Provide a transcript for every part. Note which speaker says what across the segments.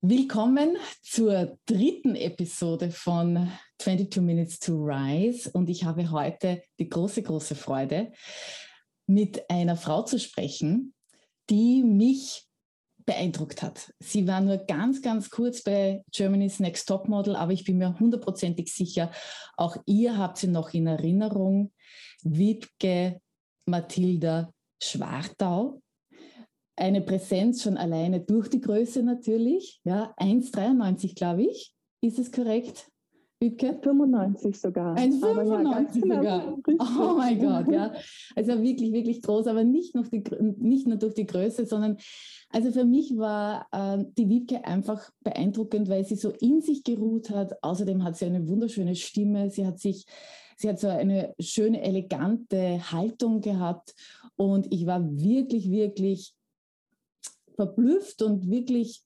Speaker 1: Willkommen zur dritten Episode von 22 Minutes to Rise und ich habe heute die große, große Freude, mit einer Frau zu sprechen, die mich beeindruckt hat. Sie war nur ganz, ganz kurz bei Germany's Next Top Model, aber ich bin mir hundertprozentig sicher, auch ihr habt sie noch in Erinnerung. Wiebke Mathilda Schwartau eine Präsenz schon alleine durch die Größe natürlich. Ja, 1,93 glaube ich. Ist es korrekt?
Speaker 2: Wiebke? 95 sogar.
Speaker 1: 1,95 ja, sogar. Genau. Oh mein Gott, ja. Also wirklich, wirklich groß, aber nicht nur, die, nicht nur durch die Größe, sondern also für mich war äh, die Wiebke einfach beeindruckend, weil sie so in sich geruht hat. Außerdem hat sie eine wunderschöne Stimme. Sie hat sich, sie hat so eine schöne, elegante Haltung gehabt. Und ich war wirklich, wirklich verblüfft und wirklich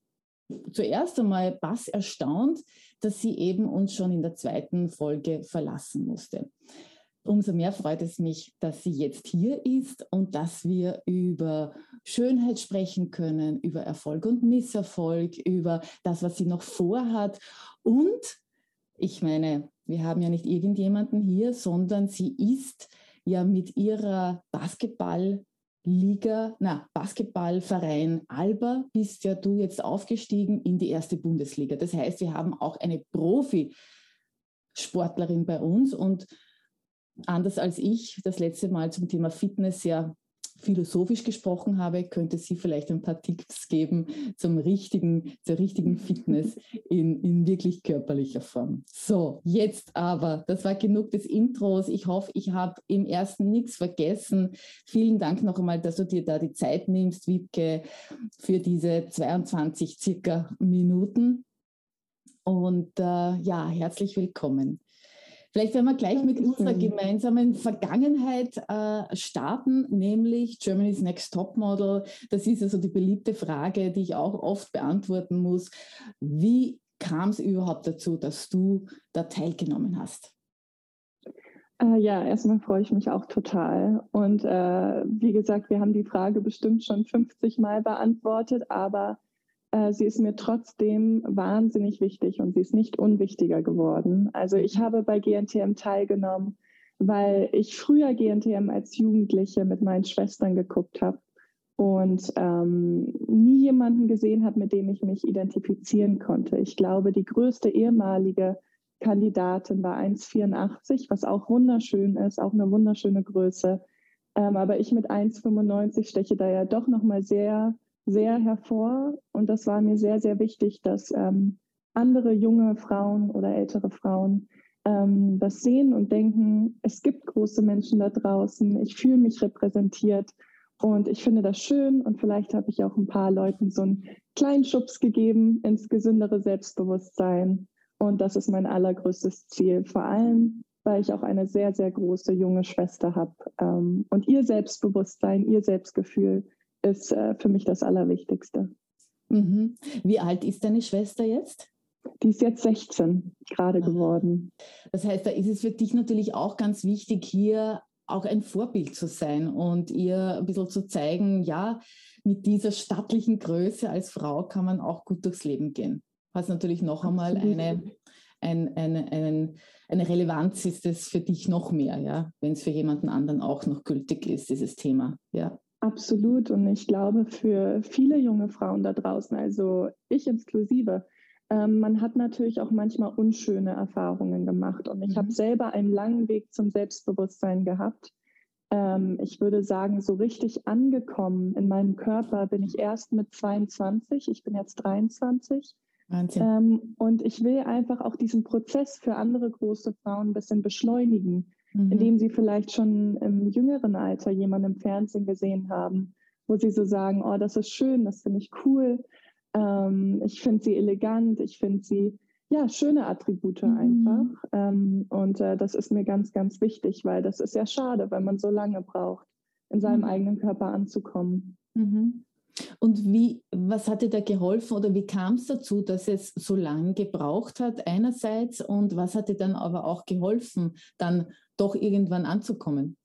Speaker 1: zuerst einmal bass erstaunt, dass sie eben uns schon in der zweiten Folge verlassen musste. Umso mehr freut es mich, dass sie jetzt hier ist und dass wir über Schönheit sprechen können, über Erfolg und Misserfolg, über das, was sie noch vorhat. Und ich meine, wir haben ja nicht irgendjemanden hier, sondern sie ist ja mit ihrer Basketball Liga, na, Basketballverein Alba bist ja du jetzt aufgestiegen in die erste Bundesliga. Das heißt, wir haben auch eine Profisportlerin bei uns und anders als ich das letzte Mal zum Thema Fitness ja philosophisch gesprochen habe, könnte sie vielleicht ein paar Tipps geben zum richtigen, zur richtigen Fitness in, in wirklich körperlicher Form. So, jetzt aber, das war genug des Intros. Ich hoffe, ich habe im ersten nichts vergessen. Vielen Dank noch einmal, dass du dir da die Zeit nimmst, Wiebke, für diese 22 circa Minuten. Und äh, ja, herzlich willkommen. Vielleicht werden wir gleich mit unserer gemeinsamen Vergangenheit äh, starten, nämlich Germany's Next Top Model. Das ist also die beliebte Frage, die ich auch oft beantworten muss. Wie kam es überhaupt dazu, dass du da teilgenommen hast?
Speaker 2: Äh, ja, erstmal freue ich mich auch total. Und äh, wie gesagt, wir haben die Frage bestimmt schon 50 Mal beantwortet, aber sie ist mir trotzdem wahnsinnig wichtig und sie ist nicht unwichtiger geworden. Also ich habe bei GNTM teilgenommen, weil ich früher GNTM als Jugendliche mit meinen Schwestern geguckt habe und ähm, nie jemanden gesehen habe, mit dem ich mich identifizieren konnte. Ich glaube, die größte ehemalige Kandidatin war 1,84, was auch wunderschön ist, auch eine wunderschöne Größe. Ähm, aber ich mit 1,95 steche da ja doch nochmal sehr sehr hervor. Und das war mir sehr, sehr wichtig, dass ähm, andere junge Frauen oder ältere Frauen ähm, das sehen und denken, es gibt große Menschen da draußen, ich fühle mich repräsentiert. Und ich finde das schön. Und vielleicht habe ich auch ein paar Leuten so einen kleinen Schubs gegeben ins gesündere Selbstbewusstsein. Und das ist mein allergrößtes Ziel, vor allem weil ich auch eine sehr, sehr große junge Schwester habe. Ähm, und ihr Selbstbewusstsein, ihr Selbstgefühl ist äh, für mich das Allerwichtigste.
Speaker 1: Mhm. Wie alt ist deine Schwester jetzt?
Speaker 2: Die ist jetzt 16 gerade geworden.
Speaker 1: Das heißt, da ist es für dich natürlich auch ganz wichtig, hier auch ein Vorbild zu sein und ihr ein bisschen zu zeigen, ja, mit dieser stattlichen Größe als Frau kann man auch gut durchs Leben gehen. Was natürlich noch einmal eine, ein, eine, einen, eine Relevanz ist es für dich noch mehr, ja, wenn es für jemanden anderen auch noch gültig ist, dieses Thema. Ja.
Speaker 2: Absolut. Und ich glaube, für viele junge Frauen da draußen, also ich inklusive, ähm, man hat natürlich auch manchmal unschöne Erfahrungen gemacht. Und ich mhm. habe selber einen langen Weg zum Selbstbewusstsein gehabt. Ähm, ich würde sagen, so richtig angekommen in meinem Körper bin ich erst mit 22. Ich bin jetzt 23. Ähm, und ich will einfach auch diesen Prozess für andere große Frauen ein bisschen beschleunigen mhm. indem sie vielleicht schon im jüngeren Alter jemanden im Fernsehen gesehen haben, wo sie so sagen, oh, das ist schön, das finde ich cool, ähm, ich finde sie elegant, ich finde sie, ja, schöne Attribute mhm. einfach. Ähm, und äh, das ist mir ganz, ganz wichtig, weil das ist ja schade, wenn man so lange braucht, in seinem mhm. eigenen Körper anzukommen.
Speaker 1: Mhm. Und wie, was hat dir da geholfen oder wie kam es dazu, dass es so lange gebraucht hat einerseits und was hat dir dann aber auch geholfen, dann doch irgendwann anzukommen?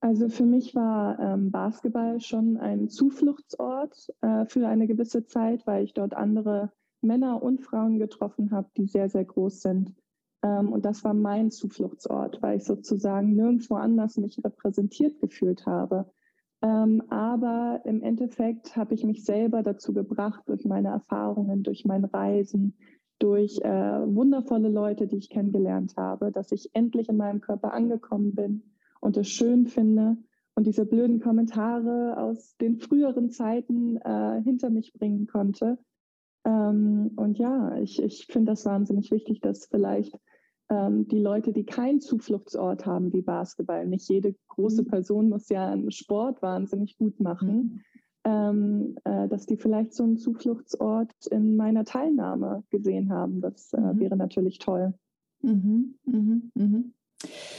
Speaker 2: Also für mich war ähm, Basketball schon ein Zufluchtsort äh, für eine gewisse Zeit, weil ich dort andere Männer und Frauen getroffen habe, die sehr, sehr groß sind. Ähm, und das war mein Zufluchtsort, weil ich sozusagen nirgendwo anders mich repräsentiert gefühlt habe. Ähm, aber im Endeffekt habe ich mich selber dazu gebracht, durch meine Erfahrungen, durch mein Reisen, durch äh, wundervolle Leute, die ich kennengelernt habe, dass ich endlich in meinem Körper angekommen bin und es schön finde und diese blöden Kommentare aus den früheren Zeiten äh, hinter mich bringen konnte. Ähm, und ja, ich, ich finde das wahnsinnig wichtig, dass vielleicht ähm, die Leute, die keinen Zufluchtsort haben wie Basketball, nicht jede große mhm. Person muss ja einen Sport wahnsinnig gut machen, mhm. Ähm, äh, dass die vielleicht so einen Zufluchtsort in meiner Teilnahme gesehen haben. Das äh, mhm. wäre natürlich toll.
Speaker 1: Mhm. Mhm. mhm.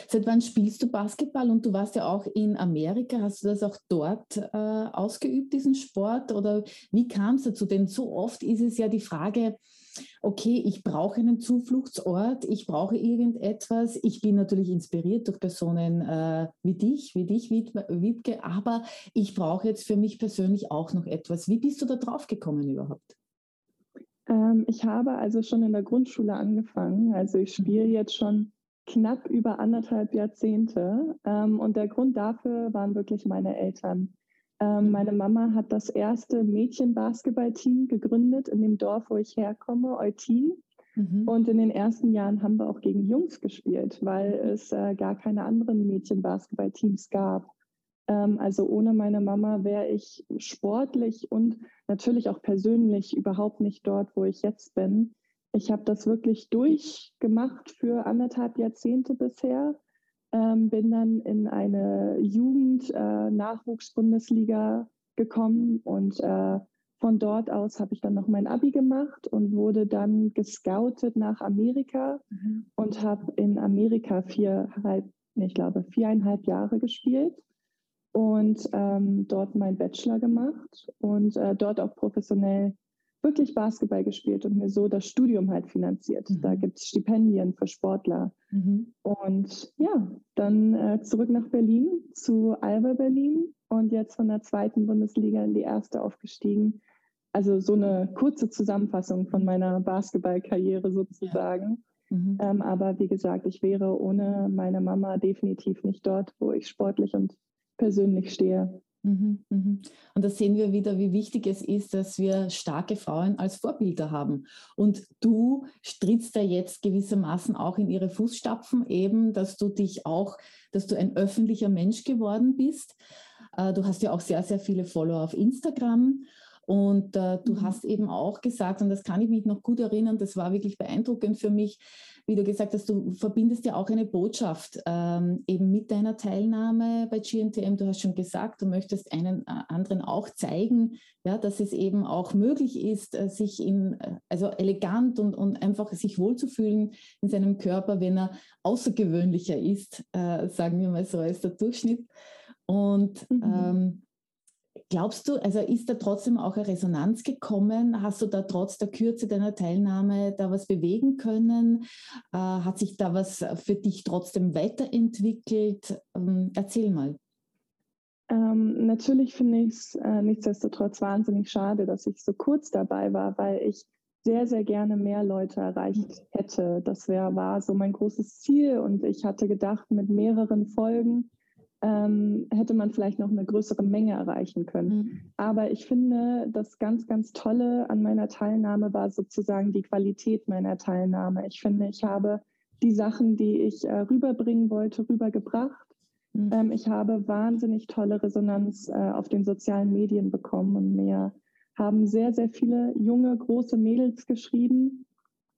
Speaker 1: Seit wann spielst du Basketball und du warst ja auch in Amerika? Hast du das auch dort äh, ausgeübt, diesen Sport? Oder wie kam es dazu? Denn so oft ist es ja die Frage, okay, ich brauche einen Zufluchtsort, ich brauche irgendetwas. Ich bin natürlich inspiriert durch Personen äh, wie dich, wie dich, Wiebke, aber ich brauche jetzt für mich persönlich auch noch etwas. Wie bist du da drauf gekommen überhaupt?
Speaker 2: Ähm, ich habe also schon in der Grundschule angefangen. Also ich spiele mhm. jetzt schon knapp über anderthalb Jahrzehnte. Ähm, und der Grund dafür waren wirklich meine Eltern. Ähm, meine Mama hat das erste Mädchen-Basketball-Team gegründet in dem Dorf, wo ich herkomme, Eutin. Mhm. Und in den ersten Jahren haben wir auch gegen Jungs gespielt, weil es äh, gar keine anderen Mädchen-Basketball-Teams gab. Ähm, also ohne meine Mama wäre ich sportlich und natürlich auch persönlich überhaupt nicht dort, wo ich jetzt bin. Ich habe das wirklich durchgemacht für anderthalb Jahrzehnte bisher ähm, bin dann in eine Jugend-Nachwuchs-Bundesliga äh, gekommen und äh, von dort aus habe ich dann noch mein Abi gemacht und wurde dann gescoutet nach Amerika mhm. und habe in Amerika viereinhalb, ich glaube, viereinhalb Jahre gespielt und ähm, dort meinen Bachelor gemacht und äh, dort auch professionell wirklich Basketball gespielt und mir so das Studium halt finanziert. Mhm. Da gibt es Stipendien für Sportler. Mhm. Und ja, dann äh, zurück nach Berlin zu Alba Berlin und jetzt von der zweiten Bundesliga in die erste aufgestiegen. Also so eine kurze Zusammenfassung von meiner Basketballkarriere sozusagen. Ja. Mhm. Ähm, aber wie gesagt, ich wäre ohne meine Mama definitiv nicht dort, wo ich sportlich und persönlich stehe.
Speaker 1: Mhm, mhm. Und da sehen wir wieder, wie wichtig es ist, dass wir starke Frauen als Vorbilder haben. Und du strittst da jetzt gewissermaßen auch in ihre Fußstapfen, eben, dass du dich auch, dass du ein öffentlicher Mensch geworden bist. Äh, du hast ja auch sehr, sehr viele Follower auf Instagram. Und äh, du mhm. hast eben auch gesagt, und das kann ich mich noch gut erinnern, das war wirklich beeindruckend für mich, wie du gesagt hast, du verbindest ja auch eine Botschaft ähm, eben mit deiner Teilnahme bei GNTM. Du hast schon gesagt, du möchtest einen äh, anderen auch zeigen, ja, dass es eben auch möglich ist, äh, sich in, äh, also elegant und, und einfach sich wohlzufühlen in seinem Körper, wenn er außergewöhnlicher ist, äh, sagen wir mal so, als der Durchschnitt. Und mhm. ähm, Glaubst du, also ist da trotzdem auch eine Resonanz gekommen? Hast du da trotz der Kürze deiner Teilnahme da was bewegen können? Äh, hat sich da was für dich trotzdem weiterentwickelt? Ähm, erzähl mal.
Speaker 2: Ähm, natürlich finde ich es äh, nichtsdestotrotz wahnsinnig schade, dass ich so kurz dabei war, weil ich sehr, sehr gerne mehr Leute erreicht hätte. Das wär, war so mein großes Ziel und ich hatte gedacht, mit mehreren Folgen ähm, hätte man vielleicht noch eine größere Menge erreichen können. Mhm. Aber ich finde, das ganz, ganz Tolle an meiner Teilnahme war sozusagen die Qualität meiner Teilnahme. Ich finde, ich habe die Sachen, die ich äh, rüberbringen wollte, rübergebracht. Mhm. Ähm, ich habe wahnsinnig tolle Resonanz äh, auf den sozialen Medien bekommen und mir haben sehr, sehr viele junge, große Mädels geschrieben,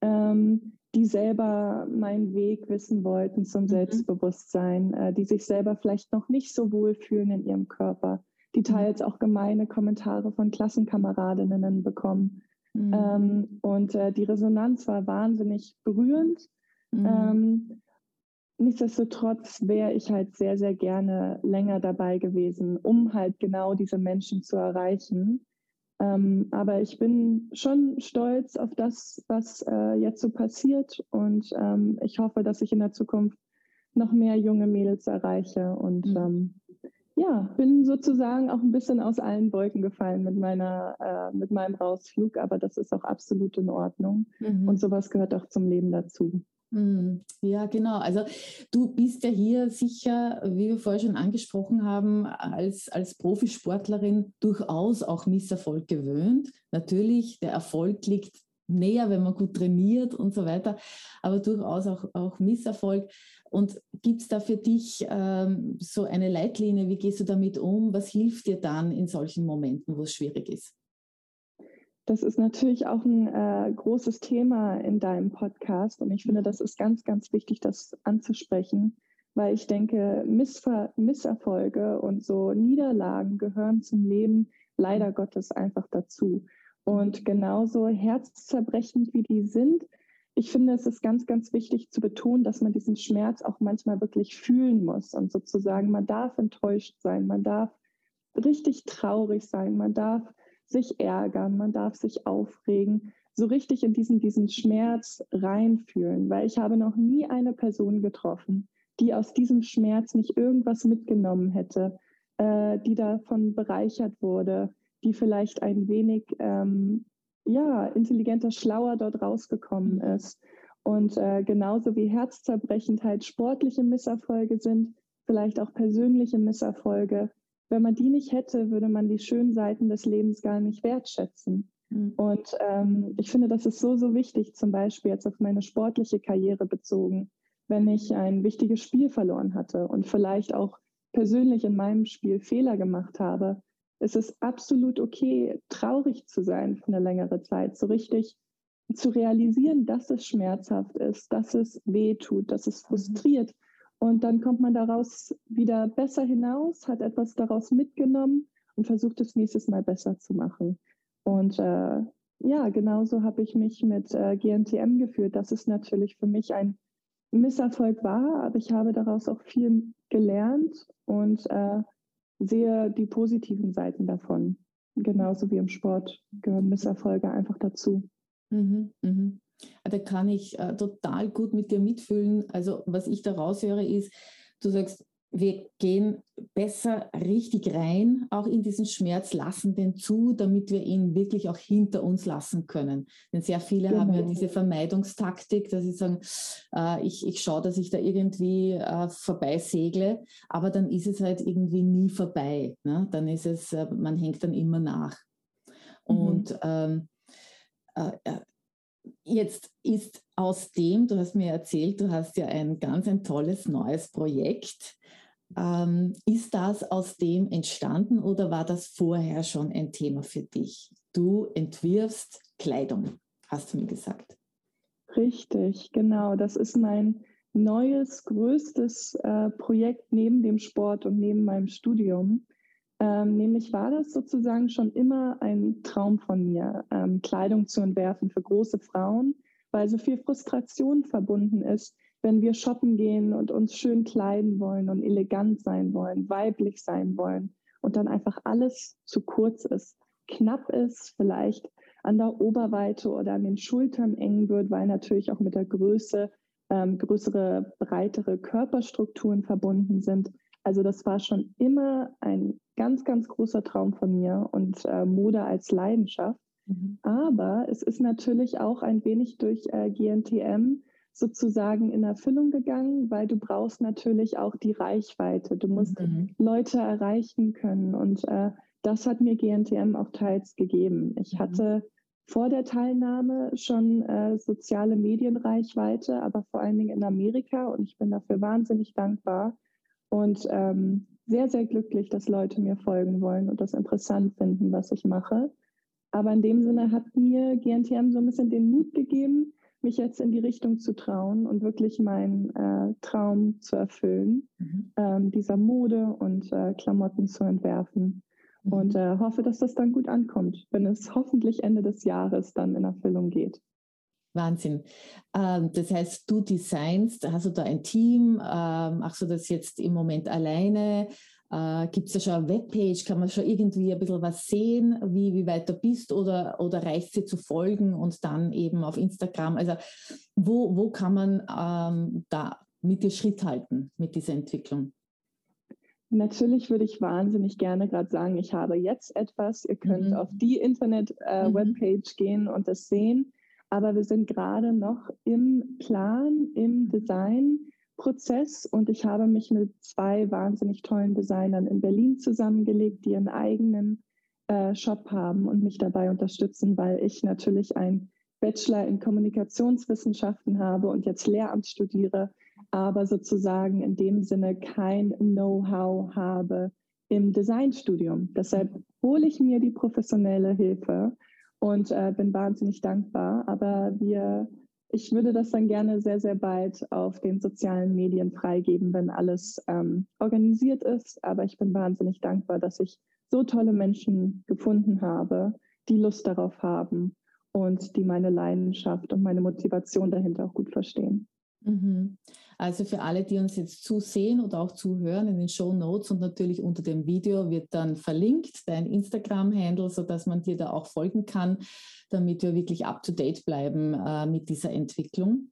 Speaker 2: ähm, die selber meinen Weg wissen wollten zum mhm. Selbstbewusstsein, äh, die sich selber vielleicht noch nicht so wohl fühlen in ihrem Körper, die mhm. teils auch gemeine Kommentare von Klassenkameradinnen bekommen. Mhm. Ähm, und äh, die Resonanz war wahnsinnig berührend. Mhm. Ähm, nichtsdestotrotz wäre ich halt sehr, sehr gerne länger dabei gewesen, um halt genau diese Menschen zu erreichen. Ähm, aber ich bin schon stolz auf das, was äh, jetzt so passiert und ähm, ich hoffe, dass ich in der Zukunft noch mehr junge Mädels erreiche und mhm. ähm, ja, bin sozusagen auch ein bisschen aus allen Wolken gefallen mit, meiner, äh, mit meinem Rausflug, aber das ist auch absolut in Ordnung. Mhm. Und sowas gehört auch zum Leben dazu.
Speaker 1: Mhm. Ja, genau. Also du bist ja hier sicher, wie wir vorher schon angesprochen haben, als, als Profisportlerin durchaus auch Misserfolg gewöhnt. Natürlich, der Erfolg liegt näher, wenn man gut trainiert und so weiter, aber durchaus auch, auch Misserfolg. Und gibt es da für dich ähm, so eine Leitlinie? Wie gehst du damit um? Was hilft dir dann in solchen Momenten, wo es schwierig ist?
Speaker 2: Das ist natürlich auch ein äh, großes Thema in deinem Podcast und ich finde, das ist ganz, ganz wichtig, das anzusprechen, weil ich denke, Missver Misserfolge und so Niederlagen gehören zum Leben leider Gottes einfach dazu. Und genauso herzzerbrechend wie die sind, ich finde, es ist ganz, ganz wichtig zu betonen, dass man diesen Schmerz auch manchmal wirklich fühlen muss und sozusagen, man darf enttäuscht sein, man darf richtig traurig sein, man darf sich ärgern, man darf sich aufregen, so richtig in diesen, diesen Schmerz reinfühlen, weil ich habe noch nie eine Person getroffen, die aus diesem Schmerz nicht irgendwas mitgenommen hätte, äh, die davon bereichert wurde, die vielleicht ein wenig ähm, ja, intelligenter, schlauer dort rausgekommen mhm. ist. Und äh, genauso wie herzzerbrechend halt sportliche Misserfolge sind, vielleicht auch persönliche Misserfolge. Wenn man die nicht hätte, würde man die schönen Seiten des Lebens gar nicht wertschätzen. Mhm. Und ähm, ich finde, das ist so, so wichtig, zum Beispiel jetzt auf meine sportliche Karriere bezogen, wenn ich ein wichtiges Spiel verloren hatte und vielleicht auch persönlich in meinem Spiel Fehler gemacht habe, es ist absolut okay, traurig zu sein für eine längere Zeit, so richtig zu realisieren, dass es schmerzhaft ist, dass es weh tut, dass es mhm. Und dann kommt man daraus wieder besser hinaus, hat etwas daraus mitgenommen und versucht es nächstes Mal besser zu machen. Und äh, ja, genauso habe ich mich mit äh, GNTM geführt. Das ist natürlich für mich ein Misserfolg war, aber ich habe daraus auch viel gelernt und äh, sehe die positiven Seiten davon. Genauso wie im Sport gehören Misserfolge einfach dazu.
Speaker 1: Mhm, mhm. Da kann ich äh, total gut mit dir mitfühlen. Also was ich da raushöre ist, du sagst, wir gehen besser richtig rein, auch in diesen Schmerz, lassen den zu, damit wir ihn wirklich auch hinter uns lassen können. Denn sehr viele genau. haben ja diese Vermeidungstaktik, dass sie sagen, äh, ich, ich schaue, dass ich da irgendwie äh, vorbei segle, aber dann ist es halt irgendwie nie vorbei. Ne? Dann ist es, äh, man hängt dann immer nach. Mhm. Und ähm, äh, äh, Jetzt ist aus dem, du hast mir erzählt, du hast ja ein ganz ein tolles neues Projekt ähm, ist das aus dem entstanden oder war das vorher schon ein Thema für dich? Du entwirfst Kleidung, hast du mir gesagt.
Speaker 2: Richtig, genau. Das ist mein neues, größtes äh, Projekt neben dem Sport und neben meinem Studium. Ähm, nämlich war das sozusagen schon immer ein Traum von mir, ähm, Kleidung zu entwerfen für große Frauen, weil so viel Frustration verbunden ist wenn wir shoppen gehen und uns schön kleiden wollen und elegant sein wollen, weiblich sein wollen und dann einfach alles zu kurz ist, knapp ist, vielleicht an der Oberweite oder an den Schultern eng wird, weil natürlich auch mit der Größe ähm, größere, breitere Körperstrukturen verbunden sind. Also das war schon immer ein ganz, ganz großer Traum von mir und äh, Mode als Leidenschaft. Mhm. Aber es ist natürlich auch ein wenig durch äh, GNTM sozusagen in Erfüllung gegangen, weil du brauchst natürlich auch die Reichweite. Du musst mhm. Leute erreichen können und äh, das hat mir GNTM auch teils gegeben. Ich mhm. hatte vor der Teilnahme schon äh, soziale Medienreichweite, aber vor allen Dingen in Amerika und ich bin dafür wahnsinnig dankbar und ähm, sehr, sehr glücklich, dass Leute mir folgen wollen und das interessant finden, was ich mache. Aber in dem Sinne hat mir GNTM so ein bisschen den Mut gegeben, mich jetzt in die Richtung zu trauen und wirklich meinen äh, Traum zu erfüllen, mhm. ähm, dieser Mode und äh, Klamotten zu entwerfen. Mhm. Und äh, hoffe, dass das dann gut ankommt, wenn es hoffentlich Ende des Jahres dann in Erfüllung geht.
Speaker 1: Wahnsinn. Ähm, das heißt, du designst, hast du da ein Team? Ähm, machst du das jetzt im Moment alleine? Äh, Gibt es da schon eine Webpage? Kann man schon irgendwie ein bisschen was sehen, wie, wie weit du bist oder, oder reicht sie zu folgen und dann eben auf Instagram? Also wo, wo kann man ähm, da mit dir Schritt halten mit dieser Entwicklung?
Speaker 2: Natürlich würde ich wahnsinnig gerne gerade sagen, ich habe jetzt etwas. Ihr könnt mhm. auf die Internet-Webpage äh, mhm. gehen und das sehen. Aber wir sind gerade noch im Plan, im Designprozess und ich habe mich mit zwei wahnsinnig tollen Designern in Berlin zusammengelegt, die einen eigenen äh, Shop haben und mich dabei unterstützen, weil ich natürlich ein Bachelor in Kommunikationswissenschaften habe und jetzt Lehramt studiere aber sozusagen in dem Sinne kein Know-how habe im Designstudium. Deshalb hole ich mir die professionelle Hilfe und äh, bin wahnsinnig dankbar. Aber wir, ich würde das dann gerne sehr, sehr bald auf den sozialen Medien freigeben, wenn alles ähm, organisiert ist. Aber ich bin wahnsinnig dankbar, dass ich so tolle Menschen gefunden habe, die Lust darauf haben und die meine Leidenschaft und meine Motivation dahinter auch gut verstehen.
Speaker 1: Mhm. Also für alle, die uns jetzt zusehen oder auch zuhören, in den Show Notes und natürlich unter dem Video wird dann verlinkt dein Instagram-Handle, sodass man dir da auch folgen kann, damit wir wirklich up-to-date bleiben äh, mit dieser Entwicklung.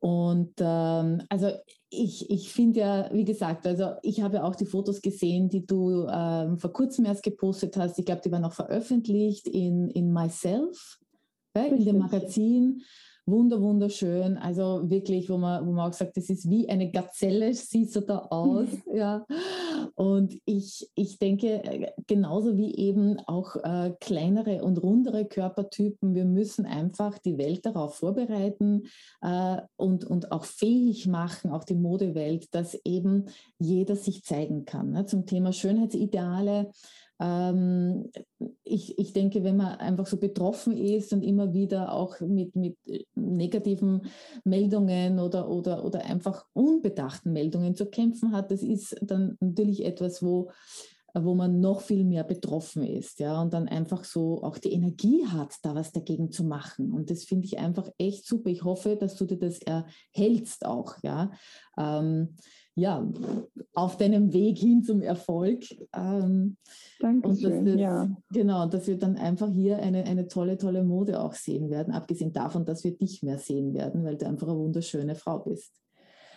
Speaker 1: Und ähm, also ich, ich finde ja, wie gesagt, also ich habe auch die Fotos gesehen, die du ähm, vor kurzem erst gepostet hast. Ich glaube, die waren auch veröffentlicht in, in Myself, ja, in dem Magazin wunder, wunderschön. Also wirklich, wo man, wo man auch sagt, das ist wie eine Gazelle, siehst du da aus. ja. Und ich, ich denke, genauso wie eben auch äh, kleinere und rundere Körpertypen, wir müssen einfach die Welt darauf vorbereiten äh, und, und auch fähig machen, auch die Modewelt, dass eben jeder sich zeigen kann. Ne? Zum Thema Schönheitsideale ich, ich denke, wenn man einfach so betroffen ist und immer wieder auch mit, mit äh, negativen Meldungen oder, oder, oder einfach unbedachten Meldungen zu kämpfen hat, das ist dann natürlich etwas, wo wo man noch viel mehr betroffen ist, ja, und dann einfach so auch die Energie hat, da was dagegen zu machen. Und das finde ich einfach echt super. Ich hoffe, dass du dir das erhältst auch, ja. Ähm, ja, auf deinem Weg hin zum Erfolg. Ähm,
Speaker 2: Dankeschön, das, ja.
Speaker 1: Genau, dass wir dann einfach hier eine, eine tolle, tolle Mode auch sehen werden, abgesehen davon, dass wir dich mehr sehen werden, weil du einfach eine wunderschöne Frau bist.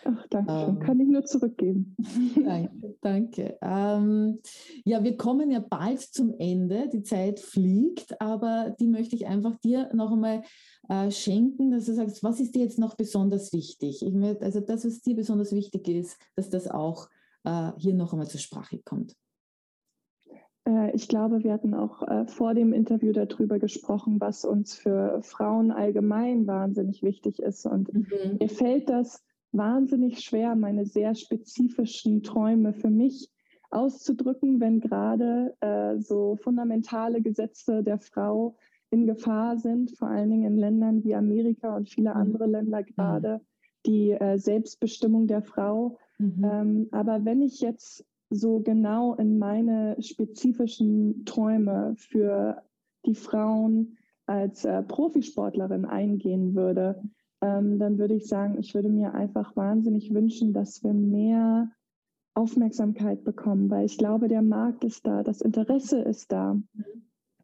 Speaker 2: Ach, danke schön. Ähm, Kann ich nur zurückgeben.
Speaker 1: danke. danke. Ähm, ja, wir kommen ja bald zum Ende. Die Zeit fliegt, aber die möchte ich einfach dir noch einmal äh, schenken, dass du sagst, was ist dir jetzt noch besonders wichtig? Ich möchte, also das, was dir besonders wichtig ist, dass das auch äh, hier noch einmal zur Sprache kommt.
Speaker 2: Äh, ich glaube, wir hatten auch äh, vor dem Interview darüber gesprochen, was uns für Frauen allgemein wahnsinnig wichtig ist. Und mhm. mir fällt das wahnsinnig schwer, meine sehr spezifischen Träume für mich auszudrücken, wenn gerade äh, so fundamentale Gesetze der Frau in Gefahr sind, vor allen Dingen in Ländern wie Amerika und viele mhm. andere Länder gerade, mhm. die äh, Selbstbestimmung der Frau. Mhm. Ähm, aber wenn ich jetzt so genau in meine spezifischen Träume für die Frauen als äh, Profisportlerin eingehen würde, ähm, dann würde ich sagen, ich würde mir einfach wahnsinnig wünschen, dass wir mehr Aufmerksamkeit bekommen, weil ich glaube, der Markt ist da, das Interesse ist da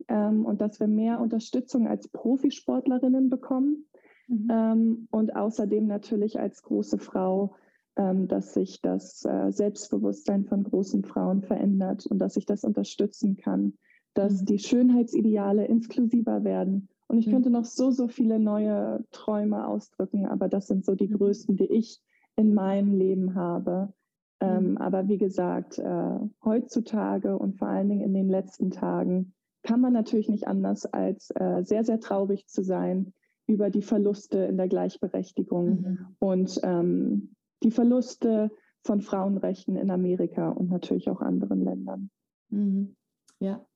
Speaker 2: ähm, und dass wir mehr Unterstützung als Profisportlerinnen bekommen mhm. ähm, und außerdem natürlich als große Frau, ähm, dass sich das äh, Selbstbewusstsein von großen Frauen verändert und dass ich das unterstützen kann, dass mhm. die Schönheitsideale inklusiver werden und ich mhm. könnte noch so, so viele neue Träume ausdrücken, aber das sind so die mhm. größten, die ich in meinem Leben habe. Ähm, mhm. aber wie gesagt, äh, heutzutage und vor allen Dingen in den letzten Tagen kann man natürlich nicht anders als äh, sehr, sehr traurig zu sein über die Verluste in der Gleichberechtigung mhm. und ähm, die Verluste von Frauenrechten in Amerika und natürlich auch anderen Ländern.
Speaker 1: Mhm. Ja,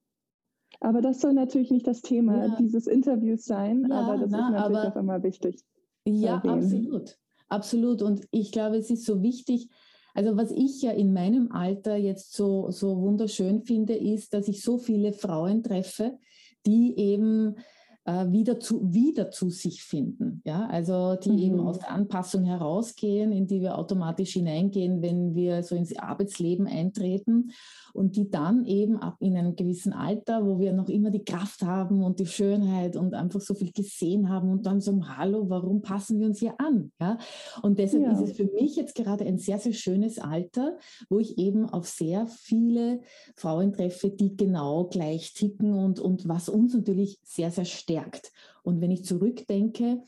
Speaker 2: aber das soll natürlich nicht das Thema ja. dieses Interviews sein, ja, aber das na, ist natürlich aber, auch immer wichtig.
Speaker 1: Ja, absolut. Absolut. Und ich glaube, es ist so wichtig, also was ich ja in meinem Alter jetzt so, so wunderschön finde, ist, dass ich so viele Frauen treffe, die eben wieder, zu, wieder zu sich finden. Ja? Also die mhm. eben aus der Anpassung herausgehen, in die wir automatisch hineingehen, wenn wir so ins Arbeitsleben eintreten und die dann eben ab in einem gewissen Alter, wo wir noch immer die Kraft haben und die Schönheit und einfach so viel gesehen haben und dann sagen, hallo, warum passen wir uns hier an? Ja? Und deshalb ja. ist es für mich jetzt gerade ein sehr, sehr schönes Alter, wo ich eben auf sehr viele Frauen treffe, die genau gleich ticken und, und was uns natürlich sehr, sehr stärkt. Und wenn ich zurückdenke,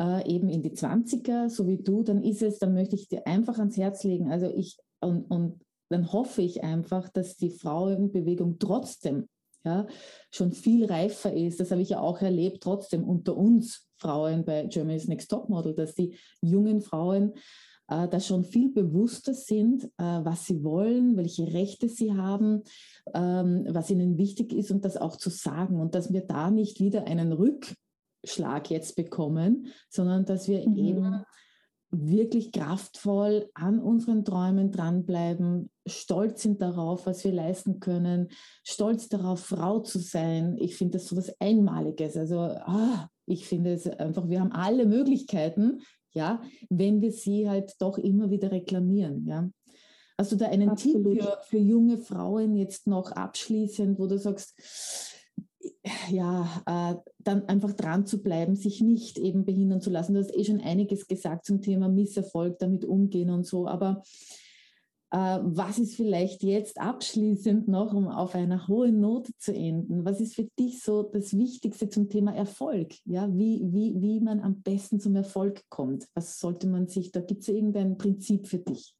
Speaker 1: äh, eben in die 20er, so wie du, dann ist es, dann möchte ich dir einfach ans Herz legen. Also ich, und, und dann hoffe ich einfach, dass die Frauenbewegung trotzdem ja, schon viel reifer ist. Das habe ich ja auch erlebt, trotzdem unter uns Frauen bei Germany's Next Top Model, dass die jungen Frauen äh, da schon viel bewusster sind, äh, was sie wollen, welche Rechte sie haben, ähm, was ihnen wichtig ist und das auch zu sagen und dass wir da nicht wieder einen Rückschlag jetzt bekommen, sondern dass wir mhm. eben wirklich kraftvoll an unseren Träumen dranbleiben, stolz sind darauf, was wir leisten können, stolz darauf, Frau zu sein. Ich finde das so was Einmaliges. Also ah, ich finde es einfach, wir haben alle Möglichkeiten, ja, wenn wir sie halt doch immer wieder reklamieren, ja. Hast du da einen Absolut. Tipp für, für junge Frauen jetzt noch abschließend, wo du sagst, ja, äh, dann einfach dran zu bleiben, sich nicht eben behindern zu lassen. Du hast eh schon einiges gesagt zum Thema Misserfolg, damit umgehen und so, aber was ist vielleicht jetzt abschließend noch, um auf einer hohen Note zu enden? Was ist für dich so das Wichtigste zum Thema Erfolg? Ja, wie, wie, wie man am besten zum Erfolg kommt? Was sollte man sich, da gibt es irgendein Prinzip für dich?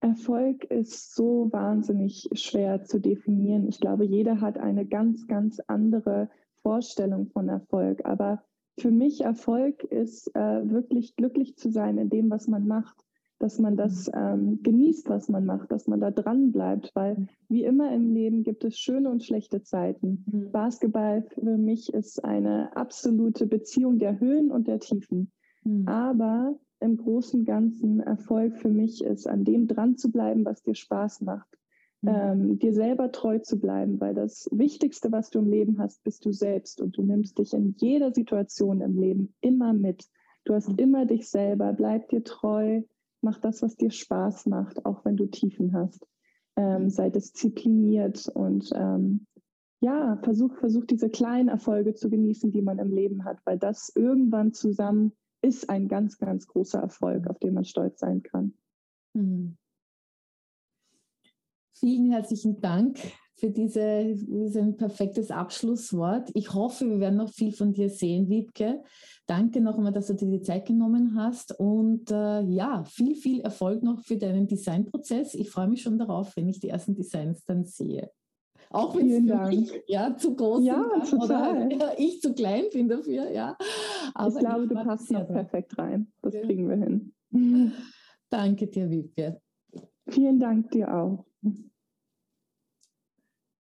Speaker 2: Erfolg ist so wahnsinnig schwer zu definieren. Ich glaube, jeder hat eine ganz, ganz andere Vorstellung von Erfolg. Aber für mich Erfolg ist äh, wirklich glücklich zu sein in dem, was man macht, dass man das mhm. ähm, genießt, was man macht, dass man da dran bleibt, weil mhm. wie immer im Leben gibt es schöne und schlechte Zeiten. Mhm. Basketball für mich ist eine absolute Beziehung der Höhen und der Tiefen. Mhm. Aber im großen Ganzen Erfolg für mich ist, an dem dran zu bleiben, was dir Spaß macht. Mhm. Ähm, dir selber treu zu bleiben, weil das Wichtigste, was du im Leben hast, bist du selbst und du nimmst dich in jeder Situation im Leben immer mit. Du hast mhm. immer dich selber, bleib dir treu, mach das, was dir Spaß macht, auch wenn du Tiefen hast. Ähm, mhm. sei diszipliniert und ähm, ja, versuch, versuch diese kleinen Erfolge zu genießen, die man im Leben hat, weil das irgendwann zusammen ist ein ganz, ganz großer Erfolg, auf den man stolz sein kann. Mhm.
Speaker 1: Vielen herzlichen Dank für diese, ein perfektes Abschlusswort. Ich hoffe, wir werden noch viel von dir sehen, Wiebke. Danke noch einmal, dass du dir die Zeit genommen hast und äh, ja, viel, viel Erfolg noch für deinen Designprozess. Ich freue mich schon darauf, wenn ich die ersten Designs dann sehe. Auch wenn es ja, zu groß
Speaker 2: ja, sind, total.
Speaker 1: oder ja, ich zu klein bin dafür. Ja.
Speaker 2: Aber ich glaube, ich du passt noch perfekt rein. Das ja. kriegen wir hin.
Speaker 1: Danke dir, Wiebke.
Speaker 2: Vielen Dank dir auch.